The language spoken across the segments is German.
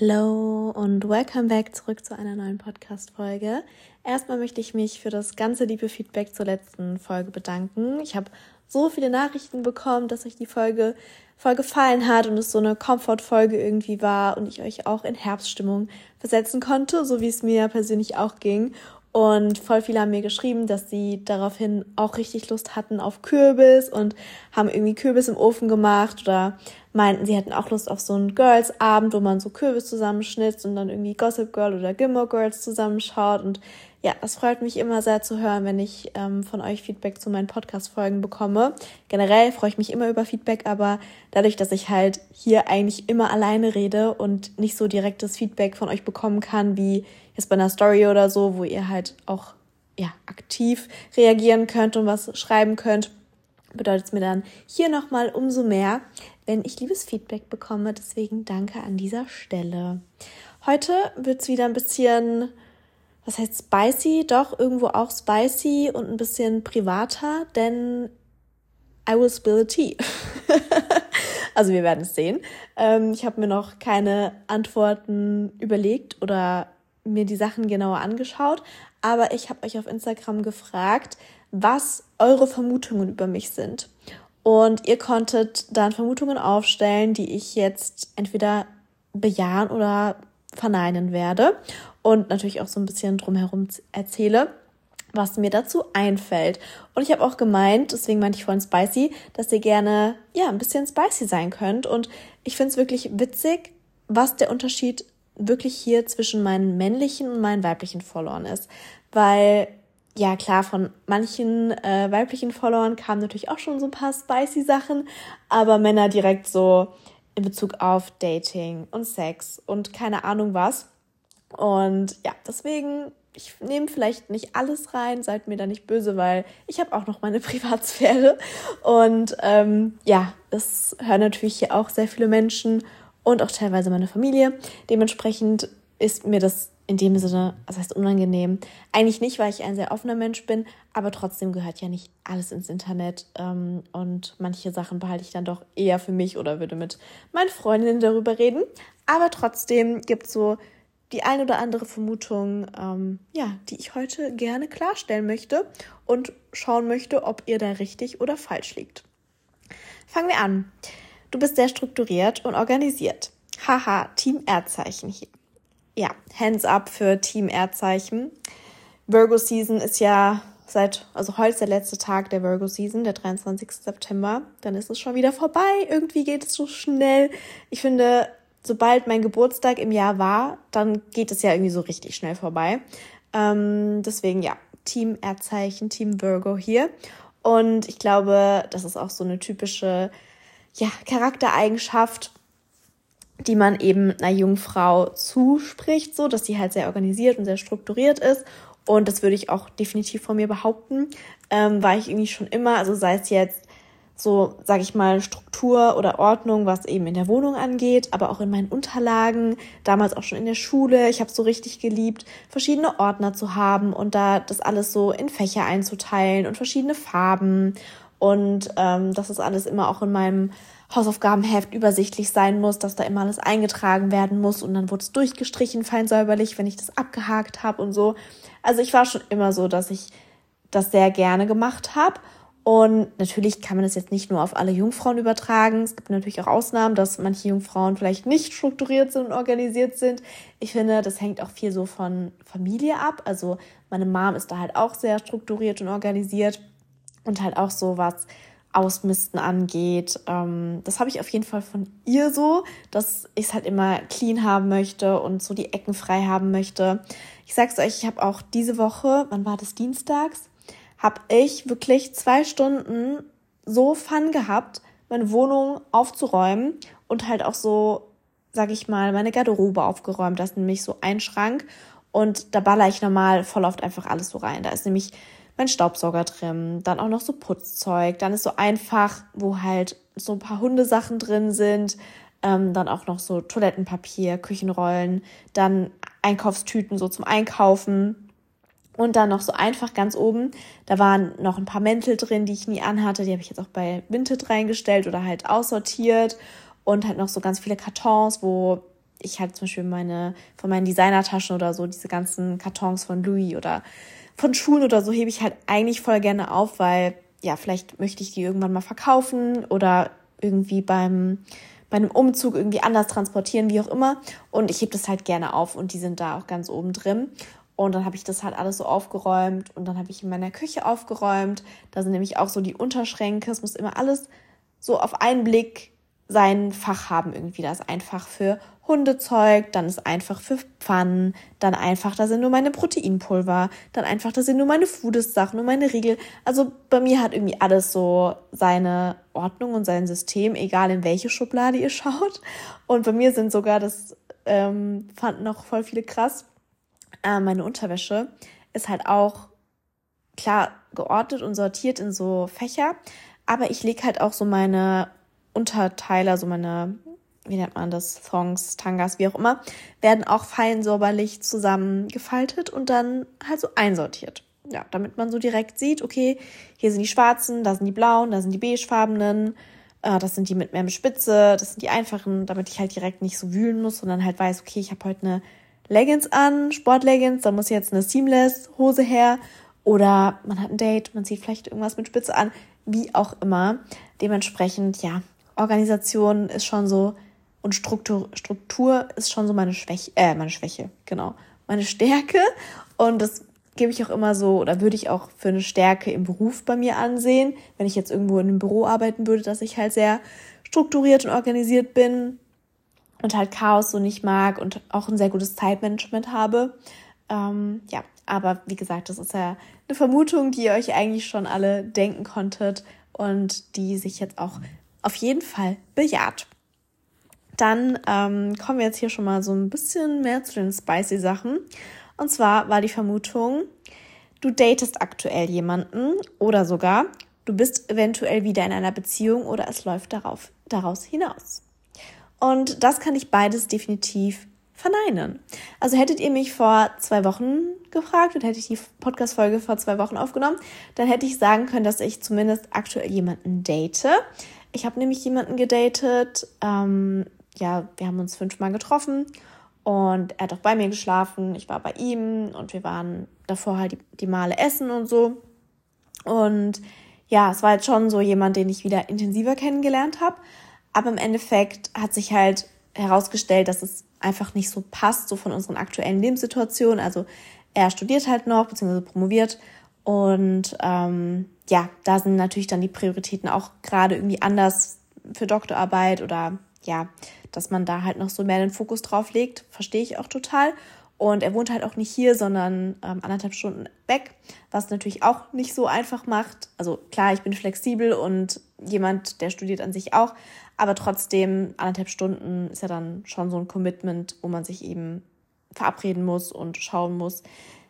Hallo und welcome back zurück zu einer neuen Podcast-Folge. Erstmal möchte ich mich für das ganze liebe Feedback zur letzten Folge bedanken. Ich habe so viele Nachrichten bekommen, dass euch die Folge voll gefallen hat und es so eine Comfort-Folge irgendwie war und ich euch auch in Herbststimmung versetzen konnte, so wie es mir persönlich auch ging. Und voll viele haben mir geschrieben, dass sie daraufhin auch richtig Lust hatten auf Kürbis und haben irgendwie Kürbis im Ofen gemacht oder meinten, sie hätten auch Lust auf so einen Girls-Abend, wo man so Kürbis zusammenschnitzt und dann irgendwie Gossip Girl oder Gilmore Girls zusammenschaut. Und ja, das freut mich immer sehr zu hören, wenn ich ähm, von euch Feedback zu meinen Podcast-Folgen bekomme. Generell freue ich mich immer über Feedback, aber dadurch, dass ich halt hier eigentlich immer alleine rede und nicht so direktes Feedback von euch bekommen kann, wie jetzt bei einer Story oder so, wo ihr halt auch ja, aktiv reagieren könnt und was schreiben könnt, bedeutet es mir dann hier nochmal umso mehr, wenn ich liebes Feedback bekomme. Deswegen danke an dieser Stelle. Heute wird es wieder ein bisschen, was heißt spicy? Doch, irgendwo auch spicy und ein bisschen privater, denn I will spill a tea. also wir werden es sehen. Ähm, ich habe mir noch keine Antworten überlegt oder mir die Sachen genauer angeschaut, aber ich habe euch auf Instagram gefragt, was eure Vermutungen über mich sind. Und ihr konntet dann Vermutungen aufstellen, die ich jetzt entweder bejahen oder verneinen werde und natürlich auch so ein bisschen drumherum erzähle, was mir dazu einfällt. Und ich habe auch gemeint, deswegen meinte ich vorhin spicy, dass ihr gerne ja ein bisschen spicy sein könnt. Und ich finde es wirklich witzig, was der Unterschied wirklich hier zwischen meinen männlichen und meinen weiblichen Followern ist. Weil, ja klar, von manchen äh, weiblichen Followern kamen natürlich auch schon so ein paar spicy Sachen, aber Männer direkt so in Bezug auf Dating und Sex und keine Ahnung was. Und ja, deswegen, ich nehme vielleicht nicht alles rein, seid mir da nicht böse, weil ich habe auch noch meine Privatsphäre. Und ähm, ja, es hören natürlich hier auch sehr viele Menschen und auch teilweise meine Familie. Dementsprechend ist mir das in dem Sinne, das heißt unangenehm. Eigentlich nicht, weil ich ein sehr offener Mensch bin, aber trotzdem gehört ja nicht alles ins Internet. Ähm, und manche Sachen behalte ich dann doch eher für mich oder würde mit meinen Freundinnen darüber reden. Aber trotzdem gibt es so die ein oder andere Vermutung, ähm, ja, die ich heute gerne klarstellen möchte und schauen möchte, ob ihr da richtig oder falsch liegt. Fangen wir an. Du bist sehr strukturiert und organisiert. Haha, Team Erdzeichen hier. Ja, Hands up für Team Erdzeichen. Virgo Season ist ja seit, also heute ist der letzte Tag der Virgo Season, der 23. September. Dann ist es schon wieder vorbei. Irgendwie geht es so schnell. Ich finde, sobald mein Geburtstag im Jahr war, dann geht es ja irgendwie so richtig schnell vorbei. Ähm, deswegen ja, Team Erdzeichen, Team Virgo hier. Und ich glaube, das ist auch so eine typische ja, Charaktereigenschaft, die man eben einer jungen Frau zuspricht, so dass sie halt sehr organisiert und sehr strukturiert ist. Und das würde ich auch definitiv von mir behaupten, ähm, war ich irgendwie schon immer, also sei es jetzt so, sage ich mal, Struktur oder Ordnung, was eben in der Wohnung angeht, aber auch in meinen Unterlagen, damals auch schon in der Schule. Ich habe so richtig geliebt, verschiedene Ordner zu haben und da das alles so in Fächer einzuteilen und verschiedene Farben und ähm, dass es alles immer auch in meinem Hausaufgabenheft übersichtlich sein muss, dass da immer alles eingetragen werden muss und dann wurde es durchgestrichen, fein säuberlich, wenn ich das abgehakt habe und so. Also ich war schon immer so, dass ich das sehr gerne gemacht habe. Und natürlich kann man das jetzt nicht nur auf alle Jungfrauen übertragen. Es gibt natürlich auch Ausnahmen, dass manche Jungfrauen vielleicht nicht strukturiert sind und organisiert sind. Ich finde, das hängt auch viel so von Familie ab. Also meine Mom ist da halt auch sehr strukturiert und organisiert und halt auch so was Ausmisten angeht. Ähm, das habe ich auf jeden Fall von ihr so, dass ich es halt immer clean haben möchte und so die Ecken frei haben möchte. Ich sag's euch, ich habe auch diese Woche, wann war das Dienstags, habe ich wirklich zwei Stunden so Fun gehabt, meine Wohnung aufzuräumen und halt auch so, sag ich mal, meine Garderobe aufgeräumt. Das ist nämlich so ein Schrank und da baller ich normal voll oft einfach alles so rein. Da ist nämlich mein Staubsauger drin, dann auch noch so Putzzeug, dann ist so einfach, wo halt so ein paar Hundesachen drin sind, ähm, dann auch noch so Toilettenpapier, Küchenrollen, dann Einkaufstüten so zum Einkaufen und dann noch so einfach ganz oben, da waren noch ein paar Mäntel drin, die ich nie anhatte, die habe ich jetzt auch bei Vinted reingestellt oder halt aussortiert und halt noch so ganz viele Kartons, wo ich halt zum Beispiel meine, von meinen Designertaschen oder so, diese ganzen Kartons von Louis oder von Schuhen oder so hebe ich halt eigentlich voll gerne auf, weil ja, vielleicht möchte ich die irgendwann mal verkaufen oder irgendwie beim, bei einem Umzug irgendwie anders transportieren, wie auch immer. Und ich hebe das halt gerne auf und die sind da auch ganz oben drin. Und dann habe ich das halt alles so aufgeräumt und dann habe ich in meiner Küche aufgeräumt. Da sind nämlich auch so die Unterschränke. Es muss immer alles so auf einen Blick sein Fach haben irgendwie. Da ist einfach für Hundezeug, dann ist einfach für Pfannen, dann einfach, da sind nur meine Proteinpulver, dann einfach, da sind nur meine Foodist-Sachen, nur meine Riegel. Also bei mir hat irgendwie alles so seine Ordnung und sein System, egal in welche Schublade ihr schaut. Und bei mir sind sogar, das ähm, fanden auch voll viele krass, äh, meine Unterwäsche ist halt auch klar geordnet und sortiert in so Fächer. Aber ich lege halt auch so meine Unterteile, also meine wie nennt man das, Thongs, Tangas, wie auch immer, werden auch fein säuberlich zusammengefaltet und dann halt so einsortiert. Ja, damit man so direkt sieht, okay, hier sind die schwarzen, da sind die blauen, da sind die beigefarbenen, äh, das sind die mit mehr Spitze, das sind die einfachen, damit ich halt direkt nicht so wühlen muss, sondern halt weiß, okay, ich habe heute eine Leggings an, Sportleggings, da muss jetzt eine Seamless Hose her oder man hat ein Date, man zieht vielleicht irgendwas mit Spitze an, wie auch immer. Dementsprechend, ja, Organisation ist schon so und Struktur, Struktur ist schon so meine Schwäche, äh, meine Schwäche, genau. Meine Stärke. Und das gebe ich auch immer so, oder würde ich auch für eine Stärke im Beruf bei mir ansehen, wenn ich jetzt irgendwo in einem Büro arbeiten würde, dass ich halt sehr strukturiert und organisiert bin und halt Chaos so nicht mag und auch ein sehr gutes Zeitmanagement habe. Ähm, ja, aber wie gesagt, das ist ja eine Vermutung, die ihr euch eigentlich schon alle denken konntet und die sich jetzt auch auf jeden Fall bejaht. Dann ähm, kommen wir jetzt hier schon mal so ein bisschen mehr zu den spicy Sachen. Und zwar war die Vermutung, du datest aktuell jemanden oder sogar du bist eventuell wieder in einer Beziehung oder es läuft darauf, daraus hinaus. Und das kann ich beides definitiv verneinen. Also hättet ihr mich vor zwei Wochen gefragt und hätte ich die Podcast-Folge vor zwei Wochen aufgenommen, dann hätte ich sagen können, dass ich zumindest aktuell jemanden date. Ich habe nämlich jemanden gedatet, ähm, ja, wir haben uns fünfmal getroffen und er hat auch bei mir geschlafen. Ich war bei ihm und wir waren davor halt die, die Male essen und so. Und ja, es war jetzt schon so jemand, den ich wieder intensiver kennengelernt habe. Aber im Endeffekt hat sich halt herausgestellt, dass es einfach nicht so passt, so von unseren aktuellen Lebenssituationen. Also er studiert halt noch, beziehungsweise promoviert. Und ähm, ja, da sind natürlich dann die Prioritäten auch gerade irgendwie anders für Doktorarbeit oder ja, dass man da halt noch so mehr den Fokus drauf legt, verstehe ich auch total. Und er wohnt halt auch nicht hier, sondern ähm, anderthalb Stunden weg, was natürlich auch nicht so einfach macht. Also klar, ich bin flexibel und jemand, der studiert an sich auch, aber trotzdem anderthalb Stunden ist ja dann schon so ein Commitment, wo man sich eben verabreden muss und schauen muss,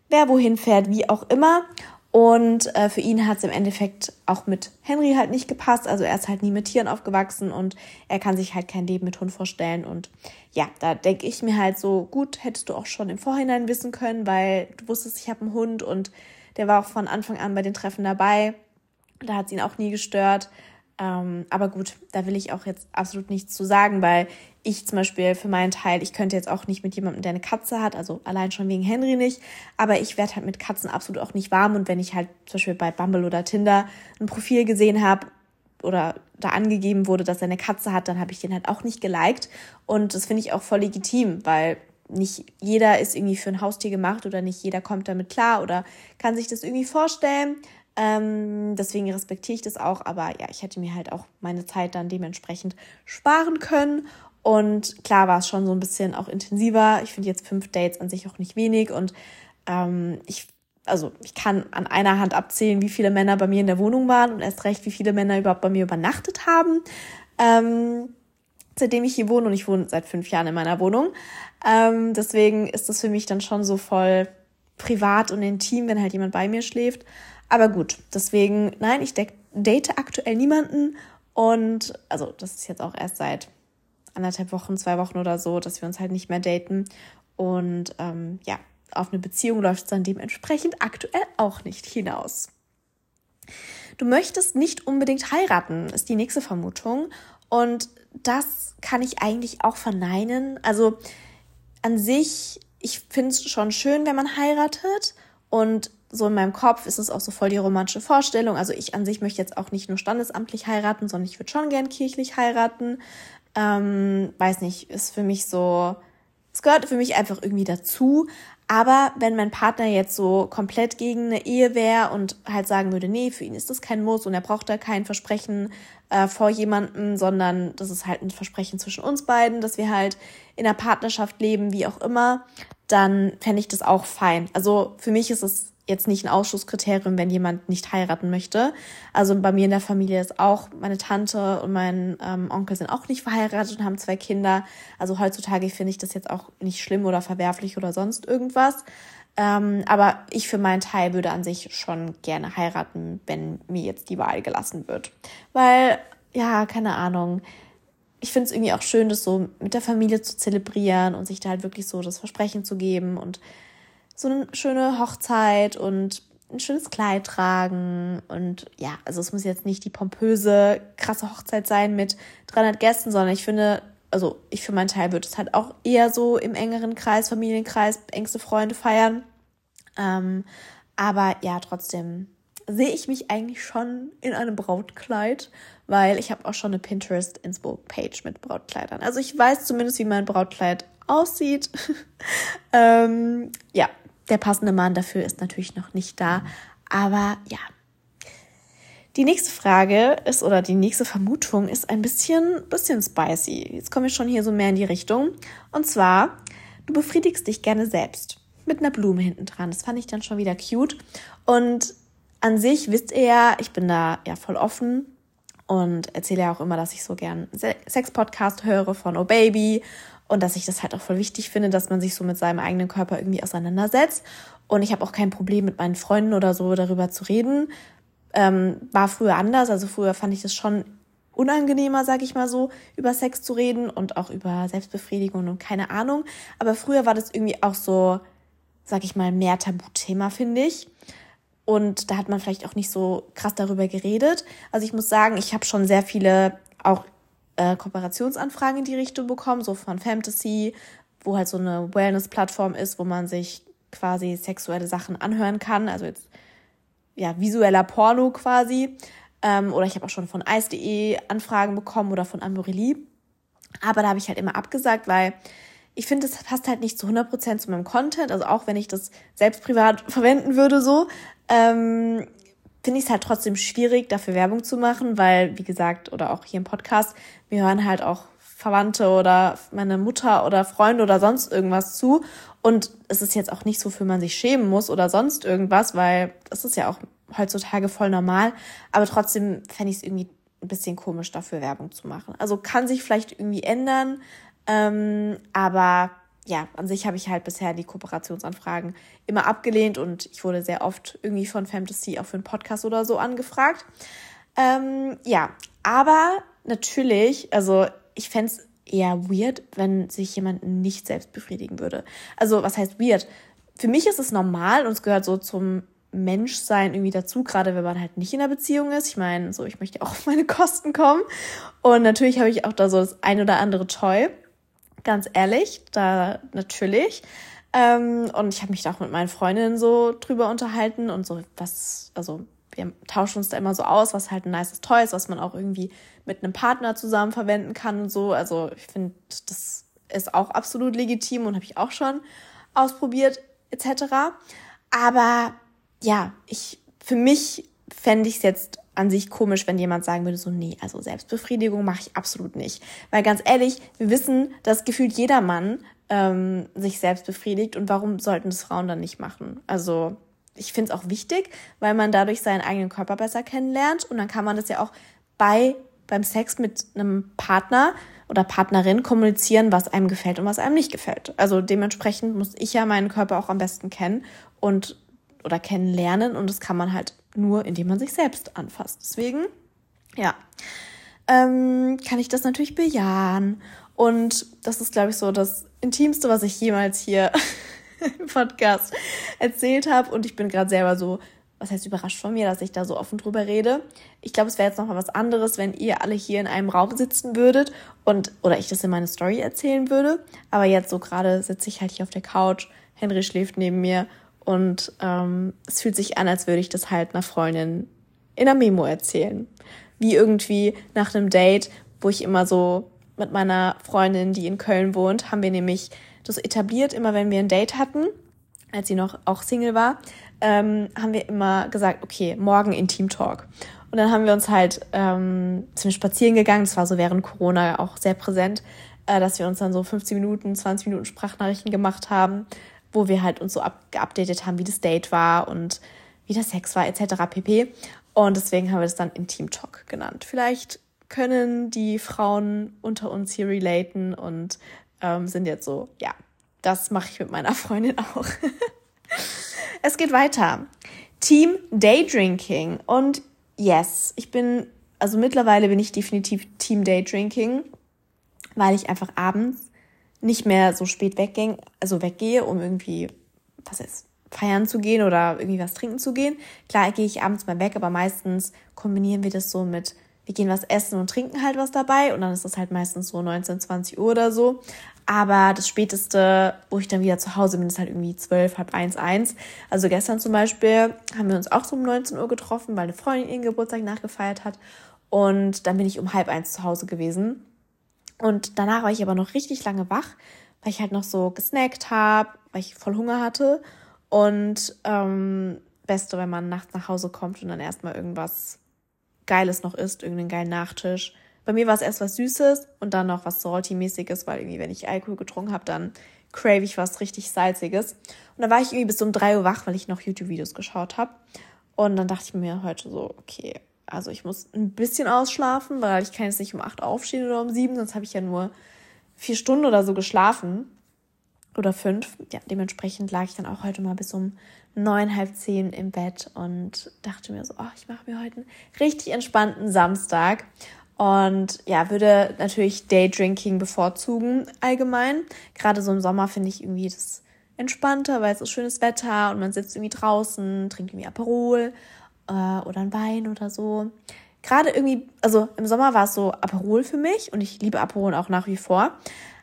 wer wohin fährt, wie auch immer. Und äh, für ihn hat es im Endeffekt auch mit Henry halt nicht gepasst. Also er ist halt nie mit Tieren aufgewachsen und er kann sich halt kein Leben mit Hund vorstellen. Und ja, da denke ich mir halt so, gut, hättest du auch schon im Vorhinein wissen können, weil du wusstest, ich habe einen Hund und der war auch von Anfang an bei den Treffen dabei. Da hat es ihn auch nie gestört. Ähm, aber gut, da will ich auch jetzt absolut nichts zu sagen, weil ich zum Beispiel für meinen Teil, ich könnte jetzt auch nicht mit jemandem, der eine Katze hat, also allein schon wegen Henry nicht, aber ich werde halt mit Katzen absolut auch nicht warm und wenn ich halt zum Beispiel bei Bumble oder Tinder ein Profil gesehen habe oder da angegeben wurde, dass er eine Katze hat, dann habe ich den halt auch nicht geliked und das finde ich auch voll legitim, weil nicht jeder ist irgendwie für ein Haustier gemacht oder nicht jeder kommt damit klar oder kann sich das irgendwie vorstellen. Ähm, deswegen respektiere ich das auch, aber ja, ich hätte mir halt auch meine Zeit dann dementsprechend sparen können. Und klar war es schon so ein bisschen auch intensiver. Ich finde jetzt fünf Dates an sich auch nicht wenig. Und ähm, ich, also ich kann an einer Hand abzählen, wie viele Männer bei mir in der Wohnung waren und erst recht, wie viele Männer überhaupt bei mir übernachtet haben. Ähm, seitdem ich hier wohne und ich wohne seit fünf Jahren in meiner Wohnung. Ähm, deswegen ist das für mich dann schon so voll privat und intim, wenn halt jemand bei mir schläft. Aber gut, deswegen, nein, ich date aktuell niemanden. Und also, das ist jetzt auch erst seit anderthalb Wochen, zwei Wochen oder so, dass wir uns halt nicht mehr daten. Und ähm, ja, auf eine Beziehung läuft es dann dementsprechend aktuell auch nicht hinaus. Du möchtest nicht unbedingt heiraten, ist die nächste Vermutung. Und das kann ich eigentlich auch verneinen. Also an sich, ich finde es schon schön, wenn man heiratet. Und so in meinem Kopf ist es auch so voll die romantische Vorstellung. Also ich an sich möchte jetzt auch nicht nur standesamtlich heiraten, sondern ich würde schon gern kirchlich heiraten. Ähm, weiß nicht, ist für mich so, es gehört für mich einfach irgendwie dazu. Aber wenn mein Partner jetzt so komplett gegen eine Ehe wäre und halt sagen würde, nee, für ihn ist das kein Muss und er braucht da kein Versprechen äh, vor jemandem, sondern das ist halt ein Versprechen zwischen uns beiden, dass wir halt in einer Partnerschaft leben, wie auch immer, dann fände ich das auch fein. Also für mich ist es jetzt nicht ein Ausschlusskriterium, wenn jemand nicht heiraten möchte. Also bei mir in der Familie ist auch meine Tante und mein ähm, Onkel sind auch nicht verheiratet und haben zwei Kinder. Also heutzutage finde ich das jetzt auch nicht schlimm oder verwerflich oder sonst irgendwas. Ähm, aber ich für meinen Teil würde an sich schon gerne heiraten, wenn mir jetzt die Wahl gelassen wird. Weil, ja, keine Ahnung. Ich finde es irgendwie auch schön, das so mit der Familie zu zelebrieren und sich da halt wirklich so das Versprechen zu geben und so eine schöne Hochzeit und ein schönes Kleid tragen und ja, also es muss jetzt nicht die pompöse, krasse Hochzeit sein mit 300 Gästen, sondern ich finde, also ich für meinen Teil würde es halt auch eher so im engeren Kreis, Familienkreis, engste Freunde feiern. Ähm, aber ja, trotzdem sehe ich mich eigentlich schon in einem Brautkleid, weil ich habe auch schon eine Pinterest Inspo Page mit Brautkleidern. Also ich weiß zumindest, wie mein Brautkleid aussieht. ähm, ja, der passende Mann dafür ist natürlich noch nicht da. Aber ja. Die nächste Frage ist, oder die nächste Vermutung ist ein bisschen, bisschen spicy. Jetzt komme ich schon hier so mehr in die Richtung. Und zwar, du befriedigst dich gerne selbst. Mit einer Blume hinten dran. Das fand ich dann schon wieder cute. Und an sich wisst ihr ja, ich bin da ja voll offen und erzähle ja auch immer, dass ich so gern Sex-Podcast höre von Oh Baby und dass ich das halt auch voll wichtig finde, dass man sich so mit seinem eigenen Körper irgendwie auseinandersetzt. Und ich habe auch kein Problem mit meinen Freunden oder so darüber zu reden. Ähm, war früher anders, also früher fand ich das schon unangenehmer, sag ich mal so, über Sex zu reden und auch über Selbstbefriedigung und keine Ahnung. Aber früher war das irgendwie auch so, sag ich mal, mehr Tabuthema, finde ich. Und da hat man vielleicht auch nicht so krass darüber geredet. Also ich muss sagen, ich habe schon sehr viele auch äh, Kooperationsanfragen in die Richtung bekommen, so von Fantasy, wo halt so eine Wellness-Plattform ist, wo man sich quasi sexuelle Sachen anhören kann, also jetzt ja visueller Porno quasi. Ähm, oder ich habe auch schon von ice.de Anfragen bekommen oder von Amorelie. Aber da habe ich halt immer abgesagt, weil ich finde, es passt halt nicht zu 100% zu meinem Content. Also auch wenn ich das selbst privat verwenden würde, so, ähm, finde ich es halt trotzdem schwierig, dafür Werbung zu machen, weil, wie gesagt, oder auch hier im Podcast, wir hören halt auch Verwandte oder meine Mutter oder Freunde oder sonst irgendwas zu. Und es ist jetzt auch nicht so, für man sich schämen muss oder sonst irgendwas, weil das ist ja auch heutzutage voll normal. Aber trotzdem fände ich es irgendwie ein bisschen komisch, dafür Werbung zu machen. Also kann sich vielleicht irgendwie ändern, ähm, aber ja, an sich habe ich halt bisher die Kooperationsanfragen immer abgelehnt und ich wurde sehr oft irgendwie von Fantasy auch für einen Podcast oder so angefragt. Ähm, ja, aber natürlich, also ich fände es eher weird, wenn sich jemand nicht selbst befriedigen würde. Also, was heißt weird? Für mich ist es normal und es gehört so zum Menschsein irgendwie dazu, gerade wenn man halt nicht in einer Beziehung ist. Ich meine, so, ich möchte auch auf meine Kosten kommen. Und natürlich habe ich auch da so das ein oder andere Toy ganz ehrlich, da natürlich. Ähm, und ich habe mich da auch mit meinen Freundinnen so drüber unterhalten und so, was, also wir tauschen uns da immer so aus, was halt ein nices Toy ist, was man auch irgendwie mit einem Partner zusammen verwenden kann und so. Also ich finde, das ist auch absolut legitim und habe ich auch schon ausprobiert, etc. Aber ja, ich, für mich fände ich es jetzt an sich komisch, wenn jemand sagen würde, so, nee, also Selbstbefriedigung mache ich absolut nicht. Weil ganz ehrlich, wir wissen, dass gefühlt jeder Mann ähm, sich selbst befriedigt und warum sollten das Frauen dann nicht machen? Also ich finde es auch wichtig, weil man dadurch seinen eigenen Körper besser kennenlernt und dann kann man das ja auch bei beim Sex mit einem Partner oder Partnerin kommunizieren, was einem gefällt und was einem nicht gefällt. Also dementsprechend muss ich ja meinen Körper auch am besten kennen und oder kennenlernen und das kann man halt nur, indem man sich selbst anfasst. Deswegen, ja, ähm, kann ich das natürlich bejahen. Und das ist, glaube ich, so das Intimste, was ich jemals hier im Podcast erzählt habe. Und ich bin gerade selber so was heißt überrascht von mir, dass ich da so offen drüber rede. Ich glaube, es wäre jetzt nochmal was anderes, wenn ihr alle hier in einem Raum sitzen würdet und oder ich das in meine Story erzählen würde. Aber jetzt so gerade sitze ich halt hier auf der Couch, Henry schläft neben mir und ähm, es fühlt sich an, als würde ich das halt einer Freundin in einer Memo erzählen. Wie irgendwie nach einem Date, wo ich immer so mit meiner Freundin, die in Köln wohnt, haben wir nämlich das etabliert, immer wenn wir ein Date hatten, als sie noch auch Single war, ähm, haben wir immer gesagt, okay, morgen Intim Talk. Und dann haben wir uns halt ähm, zum Spazieren gegangen, das war so während Corona auch sehr präsent, äh, dass wir uns dann so 15 Minuten, 20 Minuten Sprachnachrichten gemacht haben, wo wir halt uns so geupdatet haben, wie das Date war und wie der Sex war, etc. pp. Und deswegen haben wir das dann Intim Talk genannt. Vielleicht können die Frauen unter uns hier relaten und ähm, sind jetzt so, ja, das mache ich mit meiner Freundin auch. es geht weiter. Team Daydrinking. Und yes, ich bin, also mittlerweile bin ich definitiv Team Daydrinking, weil ich einfach abends nicht mehr so spät weggehe, also weggehe, um irgendwie, was ist, feiern zu gehen oder irgendwie was trinken zu gehen. Klar gehe ich abends mal weg, aber meistens kombinieren wir das so mit wir gehen was essen und trinken halt was dabei und dann ist das halt meistens so 19, 20 Uhr oder so. Aber das späteste, wo ich dann wieder zu Hause bin, ist halt irgendwie 12, halb eins, eins. Also gestern zum Beispiel haben wir uns auch so um 19 Uhr getroffen, weil eine Freundin ihren Geburtstag nachgefeiert hat. Und dann bin ich um halb eins zu Hause gewesen. Und danach war ich aber noch richtig lange wach, weil ich halt noch so gesnackt habe, weil ich voll Hunger hatte. Und ähm, beste, wenn man nachts nach Hause kommt und dann erstmal irgendwas Geiles noch isst, irgendeinen geilen Nachtisch. Bei mir war es erst was Süßes und dann noch was Salty-mäßiges, weil irgendwie, wenn ich Alkohol getrunken habe, dann crave ich was richtig Salziges. Und dann war ich irgendwie bis um drei Uhr wach, weil ich noch YouTube-Videos geschaut habe. Und dann dachte ich mir heute so, okay, also ich muss ein bisschen ausschlafen, weil ich kann jetzt nicht um acht aufstehen oder um sieben, sonst habe ich ja nur vier Stunden oder so geschlafen. Oder fünf. Ja, dementsprechend lag ich dann auch heute mal bis um neun, halb zehn im Bett und dachte mir so, oh, ich mache mir heute einen richtig entspannten Samstag. Und ja, würde natürlich Daydrinking bevorzugen allgemein. Gerade so im Sommer finde ich irgendwie das entspannter, weil es ist schönes Wetter und man sitzt irgendwie draußen, trinkt irgendwie Aperol äh, oder ein Wein oder so. Gerade irgendwie, also im Sommer war es so Aperol für mich und ich liebe Aperol auch nach wie vor.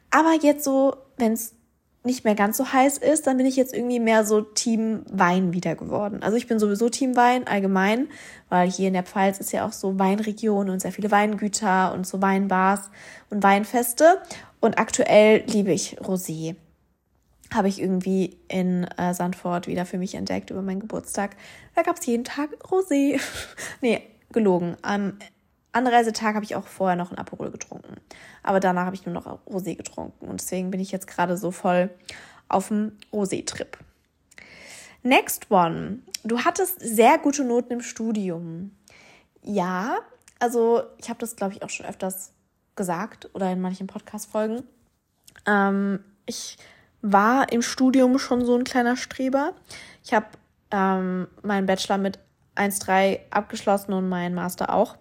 Aber jetzt so, wenn es nicht mehr ganz so heiß ist, dann bin ich jetzt irgendwie mehr so Team Wein wieder geworden. Also ich bin sowieso Team Wein allgemein, weil hier in der Pfalz ist ja auch so Weinregion und sehr viele Weingüter und so Weinbars und Weinfeste. Und aktuell liebe ich Rosé. Habe ich irgendwie in äh, Sandford wieder für mich entdeckt über meinen Geburtstag. Da gab es jeden Tag Rosé. nee, gelogen. Am Anreisetag habe ich auch vorher noch ein Aperol getrunken. Aber danach habe ich nur noch Rosé getrunken. Und deswegen bin ich jetzt gerade so voll auf dem Rosé-Trip. Next one. Du hattest sehr gute Noten im Studium. Ja, also ich habe das, glaube ich, auch schon öfters gesagt oder in manchen Podcast-Folgen. Ähm, ich war im Studium schon so ein kleiner Streber. Ich habe ähm, meinen Bachelor mit 1,3 abgeschlossen und meinen Master auch.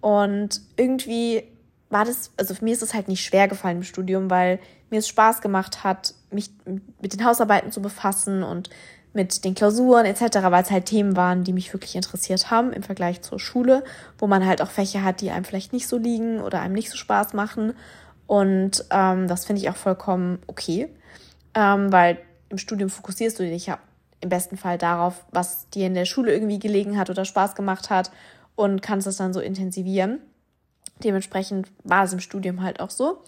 Und irgendwie war das, also für mir ist es halt nicht schwer gefallen im Studium, weil mir es Spaß gemacht hat, mich mit den Hausarbeiten zu befassen und mit den Klausuren etc., weil es halt Themen waren, die mich wirklich interessiert haben im Vergleich zur Schule, wo man halt auch Fächer hat, die einem vielleicht nicht so liegen oder einem nicht so Spaß machen. Und ähm, das finde ich auch vollkommen okay, ähm, weil im Studium fokussierst du dich ja im besten Fall darauf, was dir in der Schule irgendwie gelegen hat oder Spaß gemacht hat und kannst es dann so intensivieren. Dementsprechend war es im Studium halt auch so.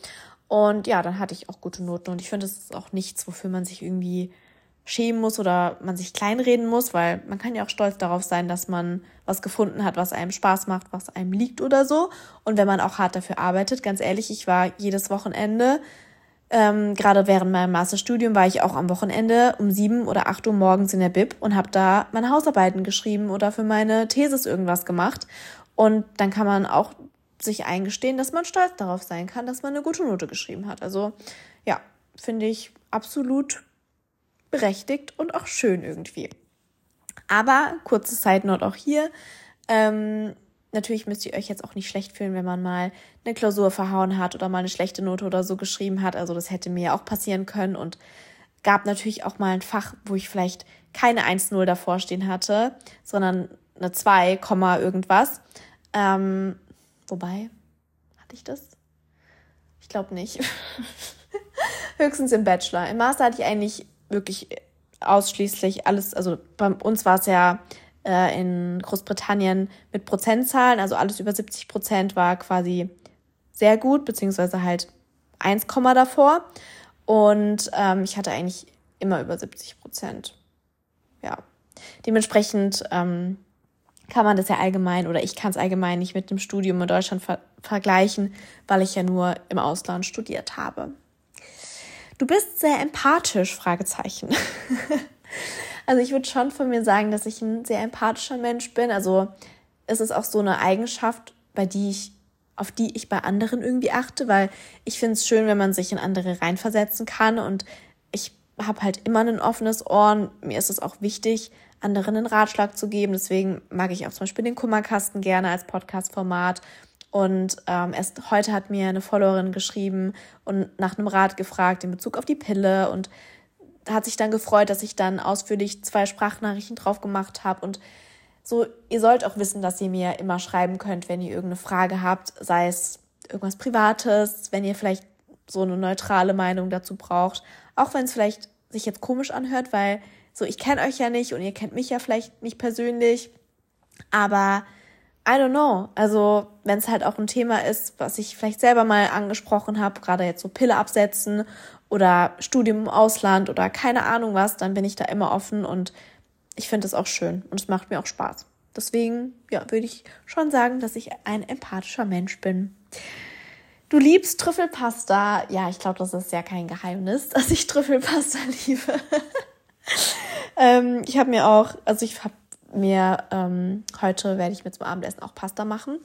Und ja, dann hatte ich auch gute Noten. Und ich finde, es ist auch nichts, wofür man sich irgendwie schämen muss oder man sich kleinreden muss, weil man kann ja auch stolz darauf sein, dass man was gefunden hat, was einem Spaß macht, was einem liegt oder so. Und wenn man auch hart dafür arbeitet, ganz ehrlich, ich war jedes Wochenende, ähm, gerade während meinem Masterstudium war ich auch am Wochenende um sieben oder acht Uhr morgens in der Bib und habe da meine Hausarbeiten geschrieben oder für meine Thesis irgendwas gemacht. Und dann kann man auch sich eingestehen, dass man stolz darauf sein kann, dass man eine gute Note geschrieben hat. Also ja, finde ich absolut berechtigt und auch schön irgendwie. Aber kurze Note auch hier. Ähm, natürlich müsst ihr euch jetzt auch nicht schlecht fühlen, wenn man mal eine Klausur verhauen hat oder mal eine schlechte Note oder so geschrieben hat. Also das hätte mir ja auch passieren können und gab natürlich auch mal ein Fach, wo ich vielleicht keine 1-0 davor stehen hatte, sondern eine 2, irgendwas. Ähm, wobei, hatte ich das? Ich glaube nicht. Höchstens im Bachelor. Im Master hatte ich eigentlich wirklich ausschließlich alles, also bei uns war es ja äh, in Großbritannien mit Prozentzahlen, also alles über 70 Prozent war quasi sehr gut, beziehungsweise halt 1, davor. Und ähm, ich hatte eigentlich immer über 70 Prozent. Ja. Dementsprechend ähm, kann man das ja allgemein oder ich kann es allgemein nicht mit dem Studium in Deutschland ver vergleichen, weil ich ja nur im Ausland studiert habe. Du bist sehr empathisch, Fragezeichen. also ich würde schon von mir sagen, dass ich ein sehr empathischer Mensch bin. Also es ist auch so eine Eigenschaft, bei die ich, auf die ich bei anderen irgendwie achte, weil ich finde es schön, wenn man sich in andere reinversetzen kann und ich habe halt immer ein offenes Ohr. Und mir ist es auch wichtig, anderen einen Ratschlag zu geben. Deswegen mag ich auch zum Beispiel den Kummerkasten gerne als Podcast-Format und ähm, erst heute hat mir eine Followerin geschrieben und nach einem Rat gefragt in Bezug auf die Pille und hat sich dann gefreut, dass ich dann ausführlich zwei Sprachnachrichten drauf gemacht habe. Und so, ihr sollt auch wissen, dass ihr mir immer schreiben könnt, wenn ihr irgendeine Frage habt, sei es irgendwas Privates, wenn ihr vielleicht so eine neutrale Meinung dazu braucht. Auch wenn es vielleicht sich jetzt komisch anhört, weil so, ich kenne euch ja nicht und ihr kennt mich ja vielleicht nicht persönlich. Aber I don't know. Also, wenn es halt auch ein Thema ist, was ich vielleicht selber mal angesprochen habe, gerade jetzt so Pille absetzen oder Studium im Ausland oder keine Ahnung was, dann bin ich da immer offen und ich finde es auch schön und es macht mir auch Spaß. Deswegen, ja, würde ich schon sagen, dass ich ein empathischer Mensch bin. Du liebst Trüffelpasta. Ja, ich glaube, das ist ja kein Geheimnis, dass ich Trüffelpasta liebe. ähm, ich habe mir auch, also ich habe mir ähm, heute werde ich mir zum Abendessen auch Pasta machen.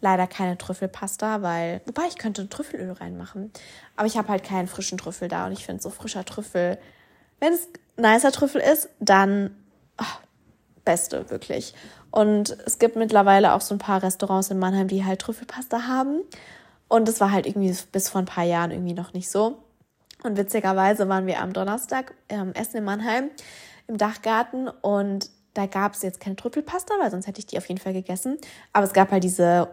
Leider keine Trüffelpasta, weil wobei ich könnte Trüffelöl reinmachen, aber ich habe halt keinen frischen Trüffel da und ich finde so frischer Trüffel, wenn es nicer Trüffel ist, dann oh, beste wirklich. Und es gibt mittlerweile auch so ein paar Restaurants in Mannheim, die halt Trüffelpasta haben und das war halt irgendwie bis vor ein paar Jahren irgendwie noch nicht so. Und witzigerweise waren wir am Donnerstag ähm, essen in Mannheim im Dachgarten und da gab es jetzt keine Trüffelpasta, weil sonst hätte ich die auf jeden Fall gegessen. Aber es gab halt diese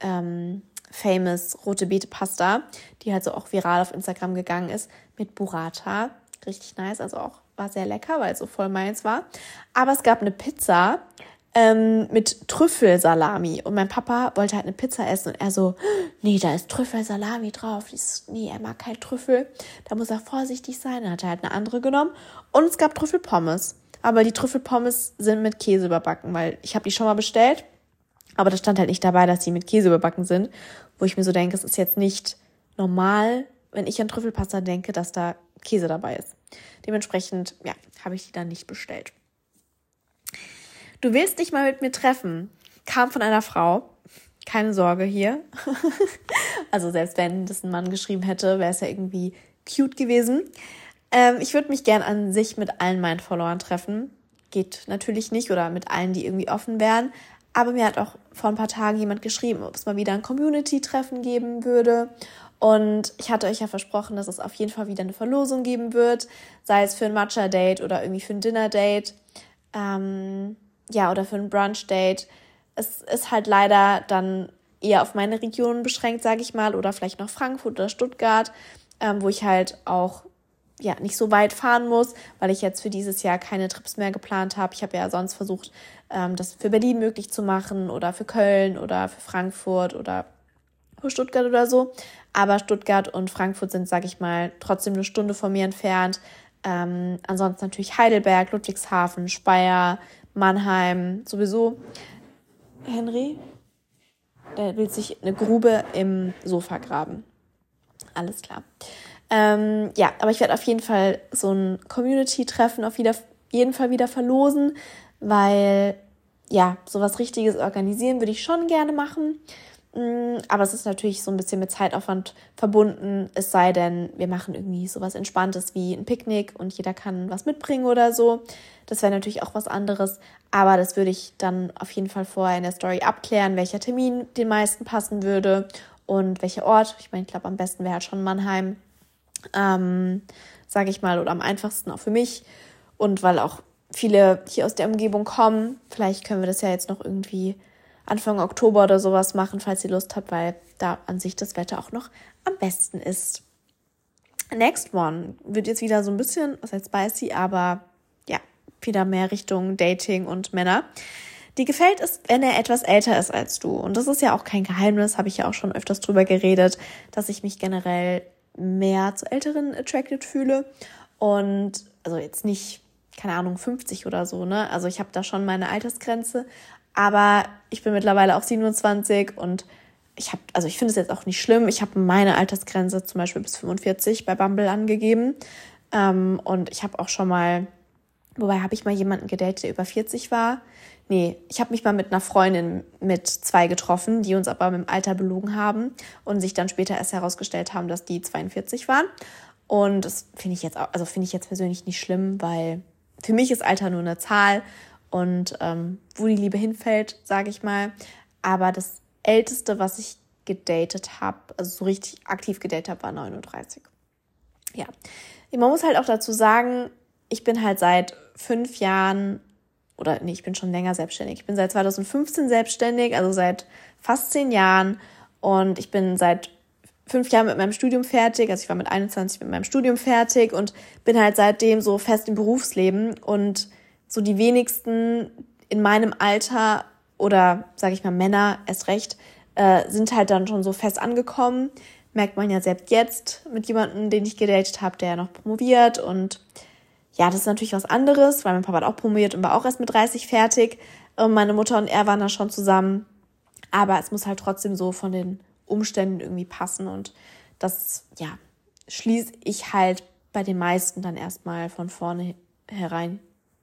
ähm, famous rote Beete Pasta, die halt so auch viral auf Instagram gegangen ist, mit Burrata. Richtig nice, also auch war sehr lecker, weil es so voll meins war. Aber es gab eine Pizza ähm, mit Trüffelsalami. Und mein Papa wollte halt eine Pizza essen und er so, nee, da ist Trüffelsalami drauf. Ist, nee, er mag keinen Trüffel. Da muss er vorsichtig sein. Dann hat er halt eine andere genommen. Und es gab Trüffelpommes. Aber die Trüffelpommes sind mit Käse überbacken, weil ich habe die schon mal bestellt, aber da stand halt nicht dabei, dass die mit Käse überbacken sind, wo ich mir so denke, es ist jetzt nicht normal, wenn ich an Trüffelpasta denke, dass da Käse dabei ist. Dementsprechend, ja, habe ich die dann nicht bestellt. Du willst dich mal mit mir treffen, kam von einer Frau. Keine Sorge hier. also selbst wenn das ein Mann geschrieben hätte, wäre es ja irgendwie cute gewesen. Ähm, ich würde mich gern an sich mit allen meinen Followern treffen. Geht natürlich nicht oder mit allen, die irgendwie offen wären. Aber mir hat auch vor ein paar Tagen jemand geschrieben, ob es mal wieder ein Community-Treffen geben würde. Und ich hatte euch ja versprochen, dass es auf jeden Fall wieder eine Verlosung geben wird, sei es für ein Matcha-Date oder irgendwie für ein Dinner-Date, ähm, ja, oder für ein Brunch-Date. Es ist halt leider dann eher auf meine Region beschränkt, sage ich mal, oder vielleicht noch Frankfurt oder Stuttgart, ähm, wo ich halt auch ja nicht so weit fahren muss, weil ich jetzt für dieses Jahr keine Trips mehr geplant habe. Ich habe ja sonst versucht, ähm, das für Berlin möglich zu machen oder für Köln oder für Frankfurt oder für Stuttgart oder so. Aber Stuttgart und Frankfurt sind, sage ich mal, trotzdem eine Stunde von mir entfernt. Ähm, ansonsten natürlich Heidelberg, Ludwigshafen, Speyer, Mannheim, sowieso. Henry, der will sich eine Grube im Sofa graben. Alles klar. Ähm, ja, aber ich werde auf jeden Fall so ein Community-Treffen auf wieder, jeden Fall wieder verlosen, weil ja, sowas Richtiges organisieren würde ich schon gerne machen. Mm, aber es ist natürlich so ein bisschen mit Zeitaufwand verbunden, es sei denn, wir machen irgendwie sowas Entspanntes wie ein Picknick und jeder kann was mitbringen oder so. Das wäre natürlich auch was anderes. Aber das würde ich dann auf jeden Fall vorher in der Story abklären, welcher Termin den meisten passen würde und welcher Ort. Ich meine, ich glaube, am besten wäre halt schon Mannheim ähm, sage ich mal, oder am einfachsten auch für mich. Und weil auch viele hier aus der Umgebung kommen, vielleicht können wir das ja jetzt noch irgendwie Anfang Oktober oder sowas machen, falls ihr Lust habt, weil da an sich das Wetter auch noch am besten ist. Next one wird jetzt wieder so ein bisschen, was heißt spicy, aber ja, wieder mehr Richtung Dating und Männer. Die gefällt es, wenn er etwas älter ist als du. Und das ist ja auch kein Geheimnis, habe ich ja auch schon öfters drüber geredet, dass ich mich generell mehr zu Älteren attracted fühle. Und also jetzt nicht, keine Ahnung, 50 oder so, ne? Also ich habe da schon meine Altersgrenze, aber ich bin mittlerweile auch 27 und ich habe, also ich finde es jetzt auch nicht schlimm. Ich habe meine Altersgrenze zum Beispiel bis 45 bei Bumble angegeben. Ähm, und ich habe auch schon mal, wobei habe ich mal jemanden gedatet, der über 40 war. Nee, ich habe mich mal mit einer Freundin mit zwei getroffen, die uns aber mit dem Alter belogen haben und sich dann später erst herausgestellt haben, dass die 42 waren. Und das finde ich jetzt auch, also finde ich jetzt persönlich nicht schlimm, weil für mich ist Alter nur eine Zahl und ähm, wo die Liebe hinfällt, sage ich mal. Aber das Älteste, was ich gedatet habe, also so richtig aktiv gedatet habe, war 39. Ja, man muss halt auch dazu sagen, ich bin halt seit fünf Jahren oder nee, ich bin schon länger selbstständig. Ich bin seit 2015 selbstständig, also seit fast zehn Jahren. Und ich bin seit fünf Jahren mit meinem Studium fertig. Also ich war mit 21 mit meinem Studium fertig und bin halt seitdem so fest im Berufsleben. Und so die wenigsten in meinem Alter oder sage ich mal Männer erst recht äh, sind halt dann schon so fest angekommen. Merkt man ja selbst jetzt mit jemandem, den ich gedatet habe, der ja noch promoviert und ja, das ist natürlich was anderes, weil mein Papa hat auch promoviert und war auch erst mit 30 fertig. Meine Mutter und er waren da schon zusammen. Aber es muss halt trotzdem so von den Umständen irgendwie passen. Und das, ja, schließe ich halt bei den meisten dann erstmal von vorne herein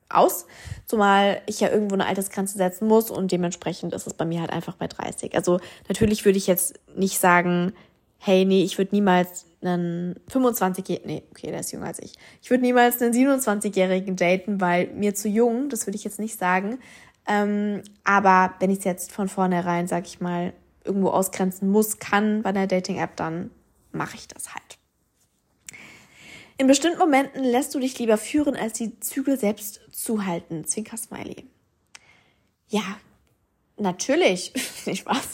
aus. Zumal ich ja irgendwo eine Altersgrenze setzen muss und dementsprechend ist es bei mir halt einfach bei 30. Also natürlich würde ich jetzt nicht sagen, hey, nee, ich würde niemals einen 25-jährigen, nee, okay, der ist jünger als ich. Ich würde niemals einen 27-jährigen daten, weil mir zu jung, das würde ich jetzt nicht sagen. Ähm, aber wenn ich es jetzt von vornherein, sag ich mal, irgendwo ausgrenzen muss, kann bei einer Dating-App, dann mache ich das halt. In bestimmten Momenten lässt du dich lieber führen, als die Zügel selbst zuhalten. Zwinker Smiley. Ja, natürlich. Nicht Spaß.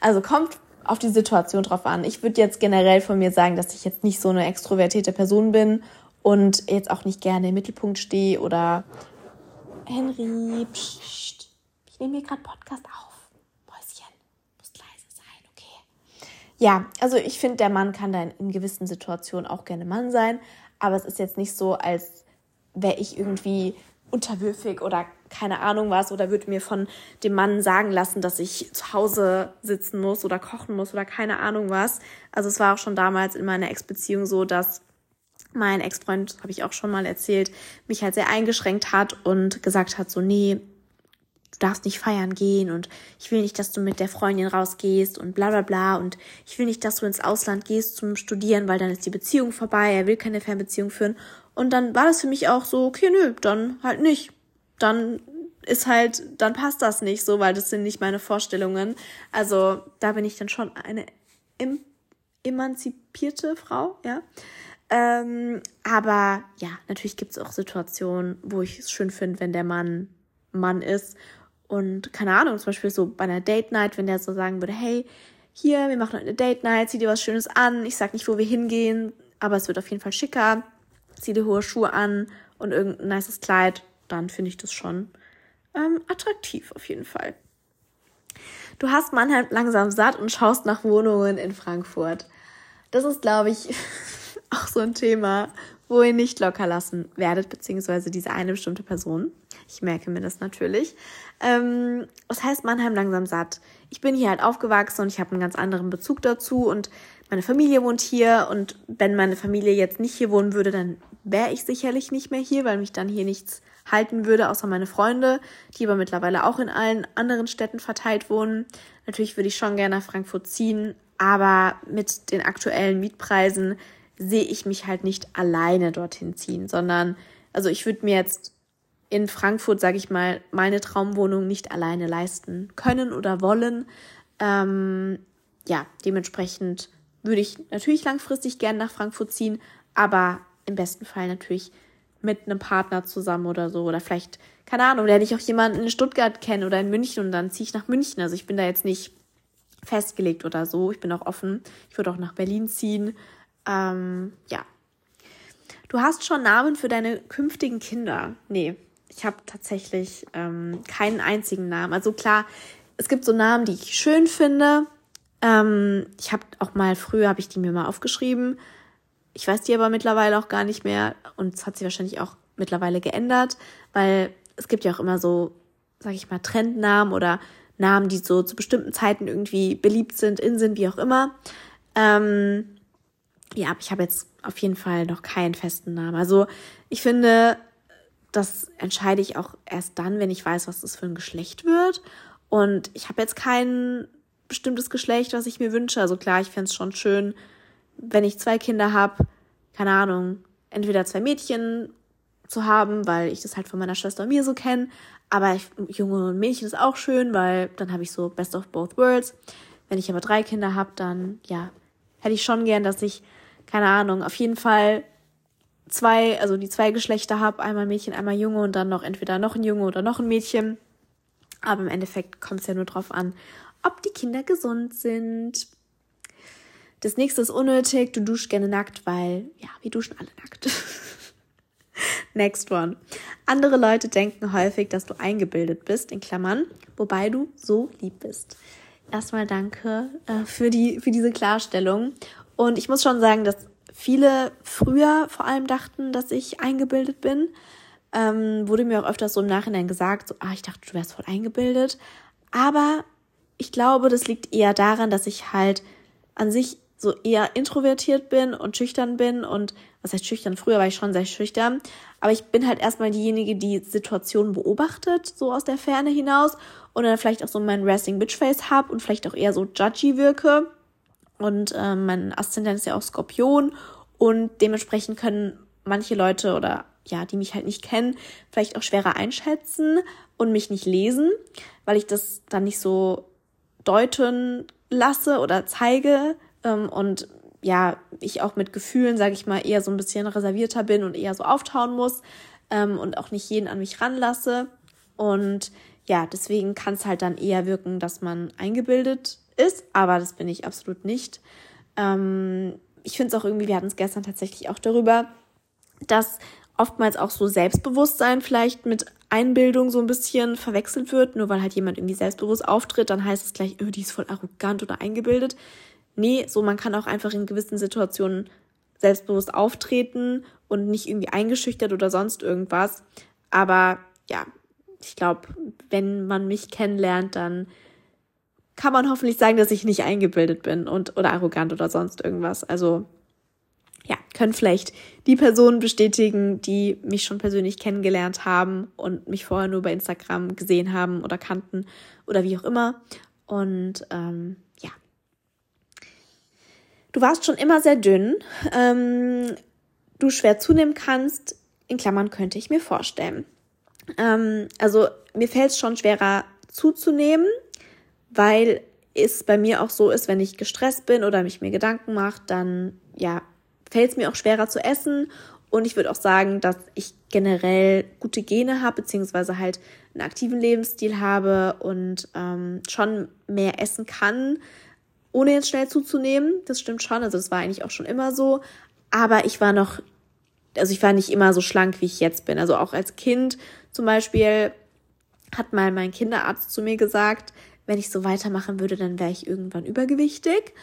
Also kommt auf die Situation drauf an. Ich würde jetzt generell von mir sagen, dass ich jetzt nicht so eine extrovertierte Person bin und jetzt auch nicht gerne im Mittelpunkt stehe oder Henry, pst, ich nehme hier gerade Podcast auf. Mäuschen, muss leise sein, okay. Ja, also ich finde, der Mann kann da in gewissen Situationen auch gerne Mann sein, aber es ist jetzt nicht so, als wäre ich irgendwie unterwürfig oder keine Ahnung was oder würde mir von dem Mann sagen lassen, dass ich zu Hause sitzen muss oder kochen muss oder keine Ahnung was. Also es war auch schon damals in meiner Ex-Beziehung so, dass mein Ex-Freund, habe ich auch schon mal erzählt, mich halt sehr eingeschränkt hat und gesagt hat, so, nee, du darfst nicht feiern gehen und ich will nicht, dass du mit der Freundin rausgehst und bla bla bla und ich will nicht, dass du ins Ausland gehst zum Studieren, weil dann ist die Beziehung vorbei, er will keine Fernbeziehung führen. Und dann war das für mich auch so, okay, nö, dann halt nicht dann ist halt, dann passt das nicht so, weil das sind nicht meine Vorstellungen. Also da bin ich dann schon eine em emanzipierte Frau, ja. Ähm, aber ja, natürlich gibt es auch Situationen, wo ich es schön finde, wenn der Mann Mann ist. Und keine Ahnung, zum Beispiel so bei einer Date Night, wenn der so sagen würde, hey, hier, wir machen eine Date Night, zieh dir was Schönes an. Ich sag nicht, wo wir hingehen, aber es wird auf jeden Fall schicker. Zieh dir hohe Schuhe an und irgendein nices Kleid dann finde ich das schon ähm, attraktiv auf jeden Fall. Du hast Mannheim langsam satt und schaust nach Wohnungen in Frankfurt. Das ist, glaube ich, auch so ein Thema, wo ihr nicht locker lassen werdet, beziehungsweise diese eine bestimmte Person. Ich merke mir das natürlich. Ähm, was heißt Mannheim langsam satt? Ich bin hier halt aufgewachsen und ich habe einen ganz anderen Bezug dazu und meine Familie wohnt hier und wenn meine Familie jetzt nicht hier wohnen würde, dann wäre ich sicherlich nicht mehr hier, weil mich dann hier nichts halten würde, außer meine Freunde, die aber mittlerweile auch in allen anderen Städten verteilt wohnen. Natürlich würde ich schon gerne nach Frankfurt ziehen, aber mit den aktuellen Mietpreisen sehe ich mich halt nicht alleine dorthin ziehen, sondern also ich würde mir jetzt in Frankfurt, sage ich mal, meine Traumwohnung nicht alleine leisten können oder wollen. Ähm, ja, dementsprechend würde ich natürlich langfristig gerne nach Frankfurt ziehen, aber im besten Fall natürlich mit einem Partner zusammen oder so. Oder vielleicht, keine Ahnung, lerne ich auch jemanden in Stuttgart kennen oder in München und dann ziehe ich nach München. Also ich bin da jetzt nicht festgelegt oder so. Ich bin auch offen. Ich würde auch nach Berlin ziehen. Ähm, ja. Du hast schon Namen für deine künftigen Kinder? Nee, ich habe tatsächlich ähm, keinen einzigen Namen. Also klar, es gibt so Namen, die ich schön finde. Ähm, ich habe auch mal früher habe ich die mir mal aufgeschrieben. Ich weiß die aber mittlerweile auch gar nicht mehr und es hat sich wahrscheinlich auch mittlerweile geändert, weil es gibt ja auch immer so, sag ich mal, Trendnamen oder Namen, die so zu bestimmten Zeiten irgendwie beliebt sind, in sind, wie auch immer. Ähm, ja, ich habe jetzt auf jeden Fall noch keinen festen Namen. Also ich finde, das entscheide ich auch erst dann, wenn ich weiß, was das für ein Geschlecht wird. Und ich habe jetzt kein bestimmtes Geschlecht, was ich mir wünsche. Also klar, ich fände es schon schön, wenn ich zwei Kinder habe, keine Ahnung, entweder zwei Mädchen zu haben, weil ich das halt von meiner Schwester und mir so kenne. Aber ich, Junge und Mädchen ist auch schön, weil dann habe ich so Best of Both Worlds. Wenn ich aber drei Kinder habe, dann ja, hätte ich schon gern, dass ich, keine Ahnung, auf jeden Fall zwei, also die zwei Geschlechter habe, einmal Mädchen, einmal Junge und dann noch entweder noch ein Junge oder noch ein Mädchen. Aber im Endeffekt kommt es ja nur drauf an, ob die Kinder gesund sind. Das nächste ist unnötig, du duschst gerne nackt, weil, ja, wir duschen alle nackt. Next one. Andere Leute denken häufig, dass du eingebildet bist, in Klammern, wobei du so lieb bist. Erstmal danke äh, für, die, für diese Klarstellung. Und ich muss schon sagen, dass viele früher vor allem dachten, dass ich eingebildet bin. Ähm, wurde mir auch öfters so im Nachhinein gesagt, so, ah, ich dachte, du wärst voll eingebildet. Aber ich glaube, das liegt eher daran, dass ich halt an sich so eher introvertiert bin und schüchtern bin und was heißt schüchtern? Früher war ich schon sehr schüchtern, aber ich bin halt erstmal diejenige, die Situationen beobachtet, so aus der Ferne hinaus und dann vielleicht auch so mein Resting Bitch Face hab und vielleicht auch eher so judgy wirke und äh, mein Aszendent ist ja auch Skorpion und dementsprechend können manche Leute oder ja, die mich halt nicht kennen, vielleicht auch schwerer einschätzen und mich nicht lesen, weil ich das dann nicht so deuten lasse oder zeige ähm, und ja, ich auch mit Gefühlen, sage ich mal, eher so ein bisschen reservierter bin und eher so auftauen muss ähm, und auch nicht jeden an mich ranlasse. Und ja, deswegen kann es halt dann eher wirken, dass man eingebildet ist, aber das bin ich absolut nicht. Ähm, ich finde es auch irgendwie, wir hatten es gestern tatsächlich auch darüber, dass oftmals auch so Selbstbewusstsein vielleicht mit Einbildung so ein bisschen verwechselt wird. Nur weil halt jemand irgendwie selbstbewusst auftritt, dann heißt es gleich, oh, die ist voll arrogant oder eingebildet. Nee, so man kann auch einfach in gewissen Situationen selbstbewusst auftreten und nicht irgendwie eingeschüchtert oder sonst irgendwas. Aber ja, ich glaube, wenn man mich kennenlernt, dann kann man hoffentlich sagen, dass ich nicht eingebildet bin und oder arrogant oder sonst irgendwas. Also ja, können vielleicht die Personen bestätigen, die mich schon persönlich kennengelernt haben und mich vorher nur bei Instagram gesehen haben oder kannten oder wie auch immer. Und ähm, Du warst schon immer sehr dünn. Ähm, du schwer zunehmen kannst, in Klammern könnte ich mir vorstellen. Ähm, also mir fällt es schon schwerer zuzunehmen, weil es bei mir auch so ist, wenn ich gestresst bin oder mich mir Gedanken mache, dann ja, fällt es mir auch schwerer zu essen. Und ich würde auch sagen, dass ich generell gute Gene habe, beziehungsweise halt einen aktiven Lebensstil habe und ähm, schon mehr essen kann, ohne jetzt schnell zuzunehmen. Das stimmt schon. Also das war eigentlich auch schon immer so. Aber ich war noch, also ich war nicht immer so schlank, wie ich jetzt bin. Also auch als Kind zum Beispiel hat mal mein Kinderarzt zu mir gesagt, wenn ich so weitermachen würde, dann wäre ich irgendwann übergewichtig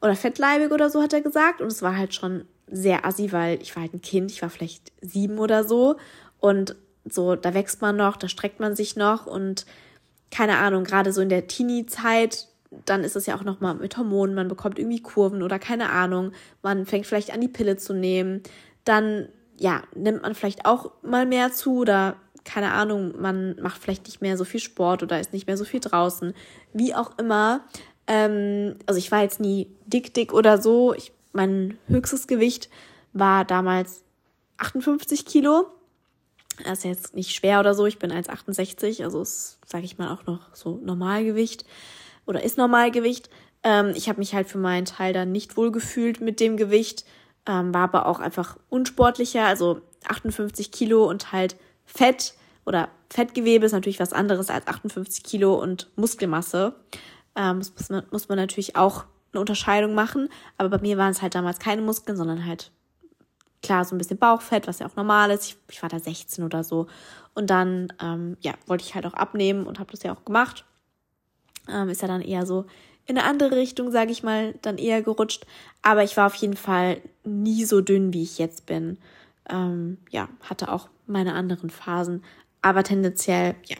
oder fettleibig oder so, hat er gesagt. Und es war halt schon sehr assi, weil ich war halt ein Kind, ich war vielleicht sieben oder so. Und so, da wächst man noch, da streckt man sich noch und keine Ahnung, gerade so in der Teenie-Zeit dann ist es ja auch nochmal mit Hormonen, man bekommt irgendwie Kurven oder keine Ahnung, man fängt vielleicht an die Pille zu nehmen, dann ja, nimmt man vielleicht auch mal mehr zu oder keine Ahnung, man macht vielleicht nicht mehr so viel Sport oder ist nicht mehr so viel draußen, wie auch immer. Ähm, also ich war jetzt nie dick, dick oder so. Ich, mein höchstes Gewicht war damals 58 Kilo. Das ist jetzt nicht schwer oder so. Ich bin 1,68, also ist, sage ich mal, auch noch so Normalgewicht oder ist Normalgewicht. Ähm, ich habe mich halt für meinen Teil dann nicht wohl gefühlt mit dem Gewicht, ähm, war aber auch einfach unsportlicher, also 58 Kilo und halt Fett oder Fettgewebe ist natürlich was anderes als 58 Kilo und Muskelmasse. Ähm, muss man, muss man natürlich auch eine Unterscheidung machen, aber bei mir waren es halt damals keine Muskeln, sondern halt klar so ein bisschen Bauchfett, was ja auch normal ist. Ich, ich war da 16 oder so und dann ähm, ja wollte ich halt auch abnehmen und habe das ja auch gemacht. Ähm, ist ja dann eher so in eine andere Richtung, sage ich mal, dann eher gerutscht. Aber ich war auf jeden Fall nie so dünn, wie ich jetzt bin. Ähm, ja, hatte auch meine anderen Phasen. Aber tendenziell, ja,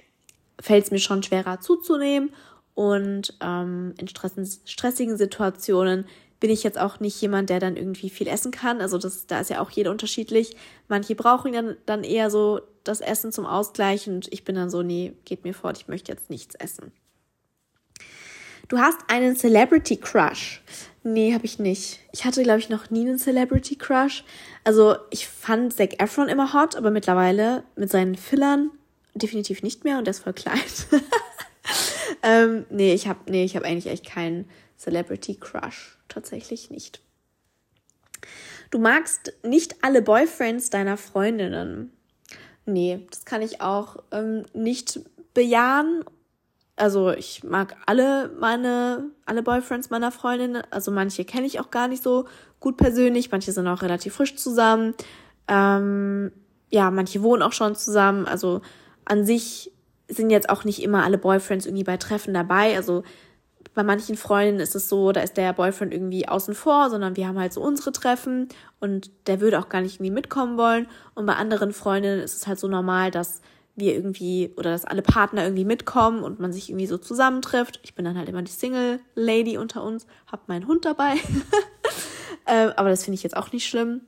fällt es mir schon schwerer zuzunehmen. Und ähm, in stressigen Situationen bin ich jetzt auch nicht jemand, der dann irgendwie viel essen kann. Also das, da ist ja auch jeder unterschiedlich. Manche brauchen dann, dann eher so das Essen zum Ausgleich und ich bin dann so, nee, geht mir fort, ich möchte jetzt nichts essen. Du hast einen Celebrity Crush. Nee, habe ich nicht. Ich hatte, glaube ich, noch nie einen Celebrity Crush. Also, ich fand Zac Efron immer hot, aber mittlerweile mit seinen Fillern definitiv nicht mehr und der ist voll klein. ähm, nee, ich habe nee, hab eigentlich echt keinen Celebrity Crush. Tatsächlich nicht. Du magst nicht alle Boyfriends deiner Freundinnen. Nee, das kann ich auch ähm, nicht bejahen also ich mag alle meine, alle Boyfriends meiner Freundin. Also manche kenne ich auch gar nicht so gut persönlich, manche sind auch relativ frisch zusammen. Ähm, ja, manche wohnen auch schon zusammen. Also an sich sind jetzt auch nicht immer alle Boyfriends irgendwie bei Treffen dabei. Also bei manchen Freundinnen ist es so, da ist der Boyfriend irgendwie außen vor, sondern wir haben halt so unsere Treffen und der würde auch gar nicht irgendwie mitkommen wollen. Und bei anderen Freundinnen ist es halt so normal, dass wir irgendwie oder dass alle Partner irgendwie mitkommen und man sich irgendwie so zusammentrifft. Ich bin dann halt immer die Single Lady unter uns, hab meinen Hund dabei. äh, aber das finde ich jetzt auch nicht schlimm.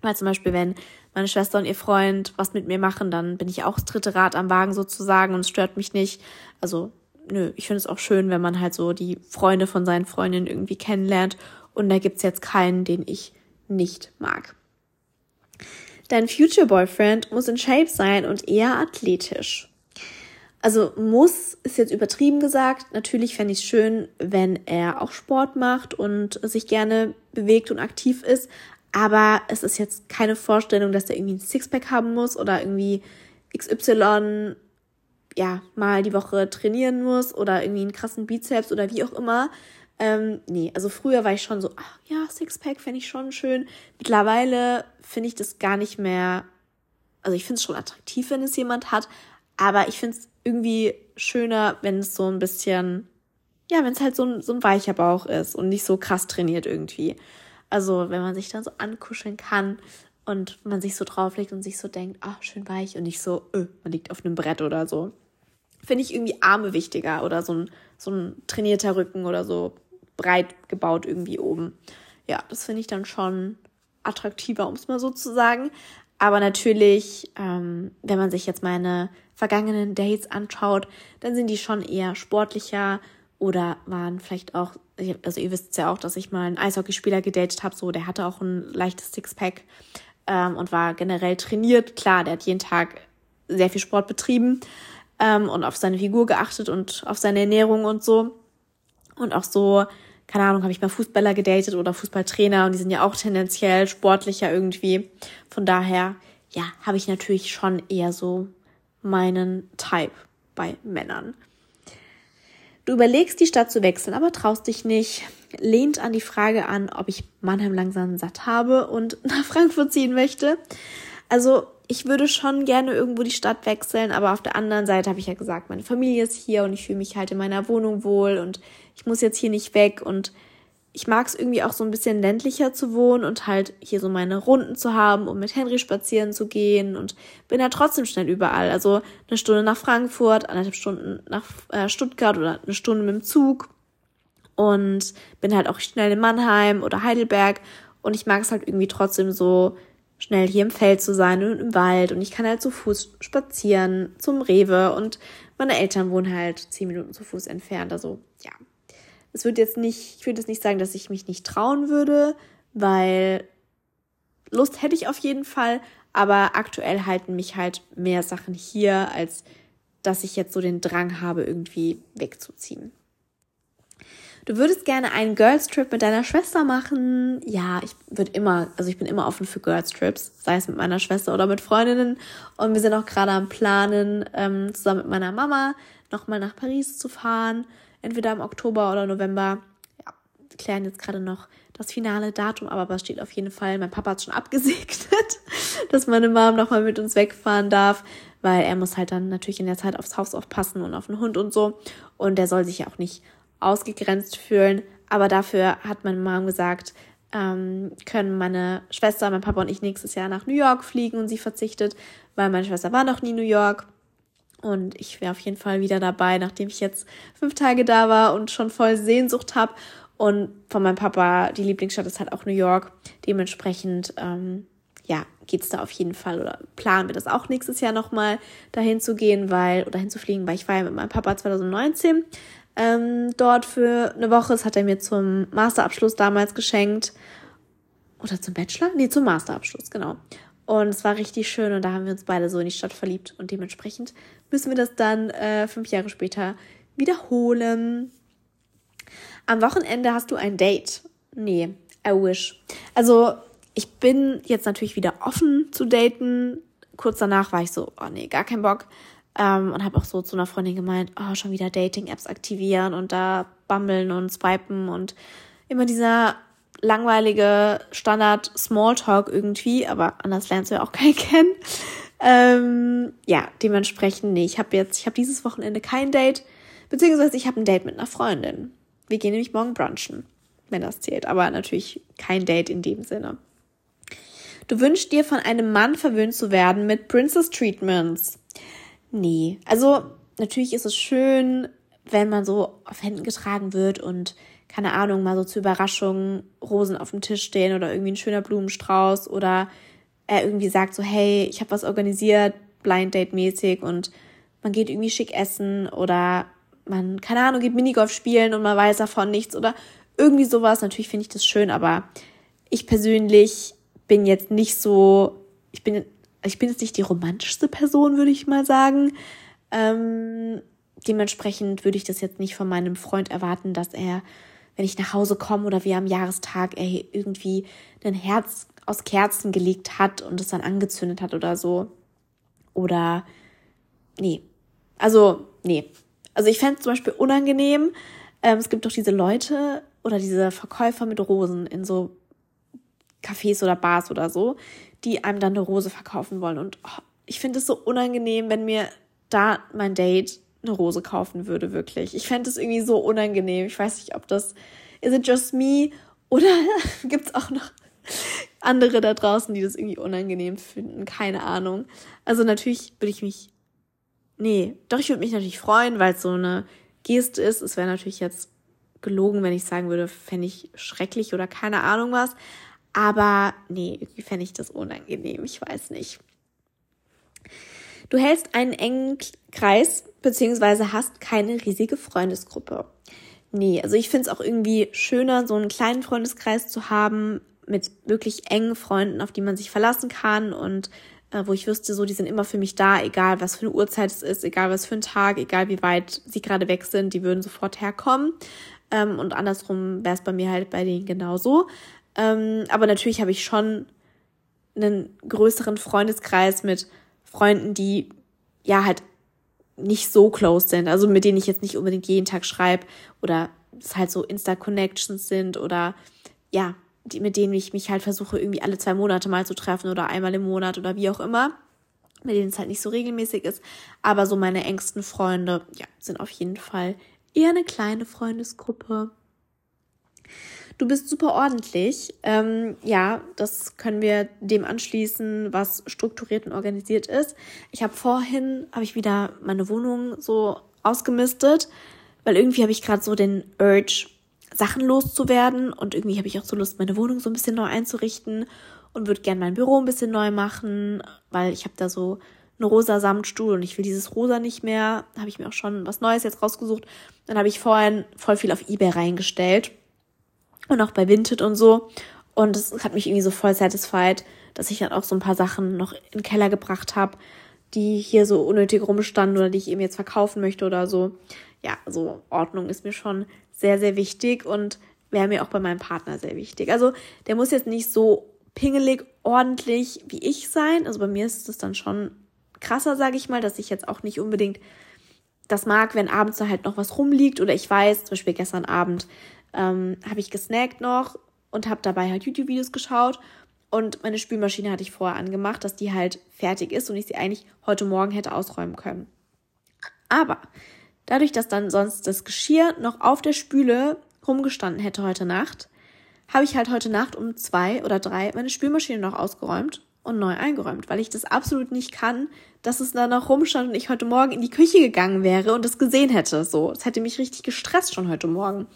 Weil zum Beispiel, wenn meine Schwester und ihr Freund was mit mir machen, dann bin ich auch das dritte Rad am Wagen sozusagen und es stört mich nicht. Also, nö, ich finde es auch schön, wenn man halt so die Freunde von seinen Freundinnen irgendwie kennenlernt. Und da gibt's jetzt keinen, den ich nicht mag. Dein Future Boyfriend muss in Shape sein und eher athletisch. Also muss ist jetzt übertrieben gesagt. Natürlich fände ich es schön, wenn er auch Sport macht und sich gerne bewegt und aktiv ist. Aber es ist jetzt keine Vorstellung, dass er irgendwie ein Sixpack haben muss oder irgendwie XY ja mal die Woche trainieren muss oder irgendwie einen krassen Bizeps oder wie auch immer. Ähm, nee, also früher war ich schon so, ach ja, Sixpack fände ich schon schön. Mittlerweile finde ich das gar nicht mehr, also ich finde es schon attraktiv, wenn es jemand hat, aber ich finde es irgendwie schöner, wenn es so ein bisschen, ja, wenn es halt so ein, so ein weicher Bauch ist und nicht so krass trainiert irgendwie. Also wenn man sich dann so ankuscheln kann und man sich so drauflegt und sich so denkt, ach, schön weich und nicht so, öh, man liegt auf einem Brett oder so. Finde ich irgendwie Arme wichtiger oder so ein, so ein trainierter Rücken oder so breit gebaut irgendwie oben. Ja, das finde ich dann schon attraktiver, um es mal so zu sagen. Aber natürlich, ähm, wenn man sich jetzt meine vergangenen Dates anschaut, dann sind die schon eher sportlicher oder waren vielleicht auch, also ihr wisst ja auch, dass ich mal einen Eishockeyspieler gedatet habe, so der hatte auch ein leichtes Sixpack ähm, und war generell trainiert. Klar, der hat jeden Tag sehr viel Sport betrieben ähm, und auf seine Figur geachtet und auf seine Ernährung und so. Und auch so keine Ahnung, habe ich mal Fußballer gedatet oder Fußballtrainer und die sind ja auch tendenziell sportlicher irgendwie. Von daher, ja, habe ich natürlich schon eher so meinen Type bei Männern. Du überlegst, die Stadt zu wechseln, aber traust dich nicht. Lehnt an die Frage an, ob ich Mannheim langsam satt habe und nach Frankfurt ziehen möchte. Also ich würde schon gerne irgendwo die Stadt wechseln, aber auf der anderen Seite habe ich ja gesagt, meine Familie ist hier und ich fühle mich halt in meiner Wohnung wohl und ich muss jetzt hier nicht weg und ich mag es irgendwie auch so ein bisschen ländlicher zu wohnen und halt hier so meine Runden zu haben, um mit Henry spazieren zu gehen und bin ja trotzdem schnell überall. Also eine Stunde nach Frankfurt, anderthalb Stunden nach äh, Stuttgart oder eine Stunde mit dem Zug und bin halt auch schnell in Mannheim oder Heidelberg und ich mag es halt irgendwie trotzdem so schnell hier im Feld zu sein und im Wald und ich kann halt zu Fuß spazieren zum Rewe und meine Eltern wohnen halt zehn Minuten zu Fuß entfernt. Also ja, es wird jetzt nicht, ich würde jetzt nicht sagen, dass ich mich nicht trauen würde, weil Lust hätte ich auf jeden Fall, aber aktuell halten mich halt mehr Sachen hier, als dass ich jetzt so den Drang habe, irgendwie wegzuziehen. Du würdest gerne einen Girls Trip mit deiner Schwester machen? Ja, ich würde immer, also ich bin immer offen für Girls Trips, sei es mit meiner Schwester oder mit Freundinnen. Und wir sind auch gerade am Planen, ähm, zusammen mit meiner Mama nochmal nach Paris zu fahren, entweder im Oktober oder November. Ja, klären jetzt gerade noch das finale Datum, aber was steht auf jeden Fall. Mein Papa hat schon abgesegnet, dass meine Mom nochmal mit uns wegfahren darf, weil er muss halt dann natürlich in der Zeit aufs Haus aufpassen und auf den Hund und so. Und der soll sich ja auch nicht ausgegrenzt fühlen. Aber dafür hat meine Mom gesagt, ähm, können meine Schwester, mein Papa und ich nächstes Jahr nach New York fliegen und sie verzichtet, weil meine Schwester war noch nie New York. Und ich wäre auf jeden Fall wieder dabei, nachdem ich jetzt fünf Tage da war und schon voll Sehnsucht habe. Und von meinem Papa, die Lieblingsstadt ist halt auch New York. Dementsprechend, ähm, ja, geht's da auf jeden Fall oder planen wir das auch nächstes Jahr nochmal dahin zu gehen, weil, oder hinzufliegen, weil ich war ja mit meinem Papa 2019 ähm, dort für eine Woche. Das hat er mir zum Masterabschluss damals geschenkt. Oder zum Bachelor? Nee, zum Masterabschluss, genau. Und es war richtig schön und da haben wir uns beide so in die Stadt verliebt und dementsprechend müssen wir das dann äh, fünf Jahre später wiederholen. Am Wochenende hast du ein Date. Nee, I wish. Also, ich bin jetzt natürlich wieder offen zu daten. Kurz danach war ich so, oh nee, gar kein Bock. Ähm, und habe auch so zu einer Freundin gemeint, oh, schon wieder Dating-Apps aktivieren und da bummeln und swipen und immer dieser langweilige Standard Smalltalk irgendwie, aber anders lernst du ja auch keinen kennen. Ähm, ja, dementsprechend, nee, ich habe jetzt, ich habe dieses Wochenende kein Date, beziehungsweise ich habe ein Date mit einer Freundin. Wir gehen nämlich morgen brunchen, wenn das zählt, aber natürlich kein Date in dem Sinne. Du wünschst dir von einem Mann verwöhnt zu werden mit Princess Treatments. Nee, also natürlich ist es schön, wenn man so auf Händen getragen wird und keine Ahnung, mal so zur Überraschung Rosen auf dem Tisch stehen oder irgendwie ein schöner Blumenstrauß oder er irgendwie sagt so, hey, ich habe was organisiert, Blind Date mäßig und man geht irgendwie schick essen oder man, keine Ahnung, geht Minigolf spielen und man weiß davon nichts oder irgendwie sowas. Natürlich finde ich das schön, aber ich persönlich bin jetzt nicht so, ich bin ich bin jetzt nicht die romantischste Person, würde ich mal sagen. Ähm, dementsprechend würde ich das jetzt nicht von meinem Freund erwarten, dass er, wenn ich nach Hause komme oder wie am Jahrestag, er irgendwie ein Herz aus Kerzen gelegt hat und es dann angezündet hat oder so. Oder nee. Also, nee. Also ich fände es zum Beispiel unangenehm. Ähm, es gibt doch diese Leute oder diese Verkäufer mit Rosen in so Cafés oder Bars oder so, die einem dann eine Rose verkaufen wollen. Und oh, ich finde es so unangenehm, wenn mir da mein Date eine Rose kaufen würde, wirklich. Ich fände es irgendwie so unangenehm. Ich weiß nicht, ob das, is it just me? Oder gibt es auch noch andere da draußen, die das irgendwie unangenehm finden? Keine Ahnung. Also natürlich würde ich mich, nee, doch ich würde mich natürlich freuen, weil es so eine Geste ist. Es wäre natürlich jetzt gelogen, wenn ich sagen würde, fände ich schrecklich oder keine Ahnung was. Aber nee, irgendwie fände ich das unangenehm. Ich weiß nicht. Du hältst einen engen Kreis, beziehungsweise hast keine riesige Freundesgruppe. Nee, also ich finde es auch irgendwie schöner, so einen kleinen Freundeskreis zu haben mit wirklich engen Freunden, auf die man sich verlassen kann und äh, wo ich wüsste, so, die sind immer für mich da, egal was für eine Uhrzeit es ist, egal was für ein Tag, egal wie weit sie gerade weg sind, die würden sofort herkommen. Ähm, und andersrum wäre es bei mir halt bei denen genauso. Ähm, aber natürlich habe ich schon einen größeren Freundeskreis mit Freunden, die ja halt nicht so close sind, also mit denen ich jetzt nicht unbedingt jeden Tag schreibe oder es halt so Insta-Connections sind oder ja, die, mit denen ich mich halt versuche, irgendwie alle zwei Monate mal zu treffen oder einmal im Monat oder wie auch immer, mit denen es halt nicht so regelmäßig ist. Aber so meine engsten Freunde, ja, sind auf jeden Fall eher eine kleine Freundesgruppe. Du bist super ordentlich. Ähm, ja, das können wir dem anschließen, was strukturiert und organisiert ist. Ich habe vorhin, habe ich wieder meine Wohnung so ausgemistet, weil irgendwie habe ich gerade so den Urge, Sachen loszuwerden und irgendwie habe ich auch so Lust, meine Wohnung so ein bisschen neu einzurichten und würde gerne mein Büro ein bisschen neu machen, weil ich habe da so einen rosa Samtstuhl und ich will dieses rosa nicht mehr. Habe ich mir auch schon was Neues jetzt rausgesucht. Dann habe ich vorhin voll viel auf eBay reingestellt und auch bei Vinted und so. Und es hat mich irgendwie so voll satisfied, dass ich dann auch so ein paar Sachen noch in den Keller gebracht habe, die hier so unnötig rumstanden oder die ich eben jetzt verkaufen möchte oder so. Ja, so Ordnung ist mir schon sehr, sehr wichtig und wäre mir auch bei meinem Partner sehr wichtig. Also der muss jetzt nicht so pingelig, ordentlich wie ich sein. Also bei mir ist es dann schon krasser, sage ich mal, dass ich jetzt auch nicht unbedingt das mag, wenn abends da halt noch was rumliegt oder ich weiß, zum Beispiel gestern Abend ähm, habe ich gesnackt noch und habe dabei halt YouTube-Videos geschaut und meine Spülmaschine hatte ich vorher angemacht, dass die halt fertig ist und ich sie eigentlich heute Morgen hätte ausräumen können. Aber dadurch, dass dann sonst das Geschirr noch auf der Spüle rumgestanden hätte heute Nacht, habe ich halt heute Nacht um zwei oder drei meine Spülmaschine noch ausgeräumt und neu eingeräumt, weil ich das absolut nicht kann, dass es da noch rumstand und ich heute Morgen in die Küche gegangen wäre und es gesehen hätte. So, es hätte mich richtig gestresst schon heute Morgen.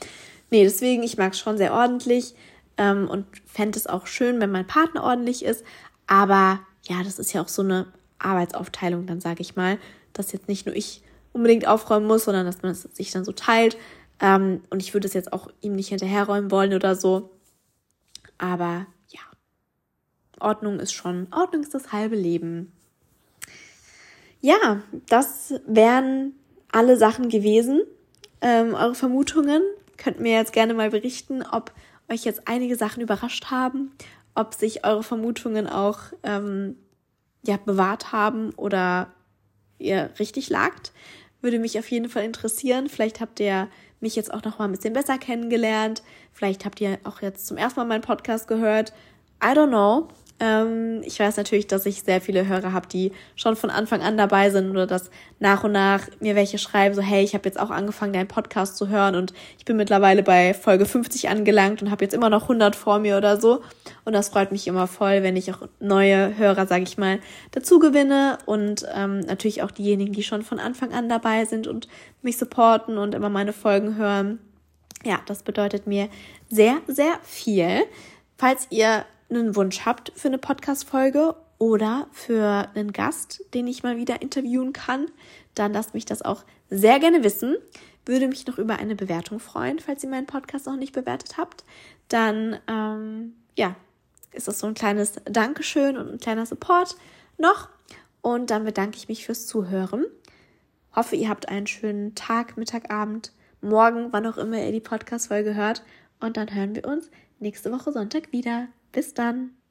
Nee, deswegen, ich mag es schon sehr ordentlich ähm, und fände es auch schön, wenn mein Partner ordentlich ist. Aber ja, das ist ja auch so eine Arbeitsaufteilung, dann sage ich mal, dass jetzt nicht nur ich unbedingt aufräumen muss, sondern dass man es sich dann so teilt. Ähm, und ich würde es jetzt auch ihm nicht hinterherräumen wollen oder so. Aber ja, Ordnung ist schon, Ordnung ist das halbe Leben. Ja, das wären alle Sachen gewesen. Ähm, eure Vermutungen könnt mir jetzt gerne mal berichten, ob euch jetzt einige Sachen überrascht haben, ob sich eure Vermutungen auch ähm, ja, bewahrt haben oder ihr richtig lagt. Würde mich auf jeden Fall interessieren. Vielleicht habt ihr mich jetzt auch noch mal ein bisschen besser kennengelernt. Vielleicht habt ihr auch jetzt zum ersten Mal meinen Podcast gehört. I don't know. Ähm, ich weiß natürlich, dass ich sehr viele Hörer habe, die schon von Anfang an dabei sind oder dass nach und nach mir welche schreiben, so hey, ich habe jetzt auch angefangen, deinen Podcast zu hören und ich bin mittlerweile bei Folge 50 angelangt und habe jetzt immer noch 100 vor mir oder so. Und das freut mich immer voll, wenn ich auch neue Hörer, sage ich mal, dazu gewinne und ähm, natürlich auch diejenigen, die schon von Anfang an dabei sind und mich supporten und immer meine Folgen hören. Ja, das bedeutet mir sehr, sehr viel. Falls ihr einen Wunsch habt für eine Podcast-Folge oder für einen Gast, den ich mal wieder interviewen kann, dann lasst mich das auch sehr gerne wissen. Würde mich noch über eine Bewertung freuen, falls ihr meinen Podcast noch nicht bewertet habt. Dann, ähm, ja, ist das so ein kleines Dankeschön und ein kleiner Support noch. Und dann bedanke ich mich fürs Zuhören. Hoffe, ihr habt einen schönen Tag, Mittag, Abend, morgen, wann auch immer ihr die Podcast-Folge hört. Und dann hören wir uns nächste Woche Sonntag wieder. Bis dann.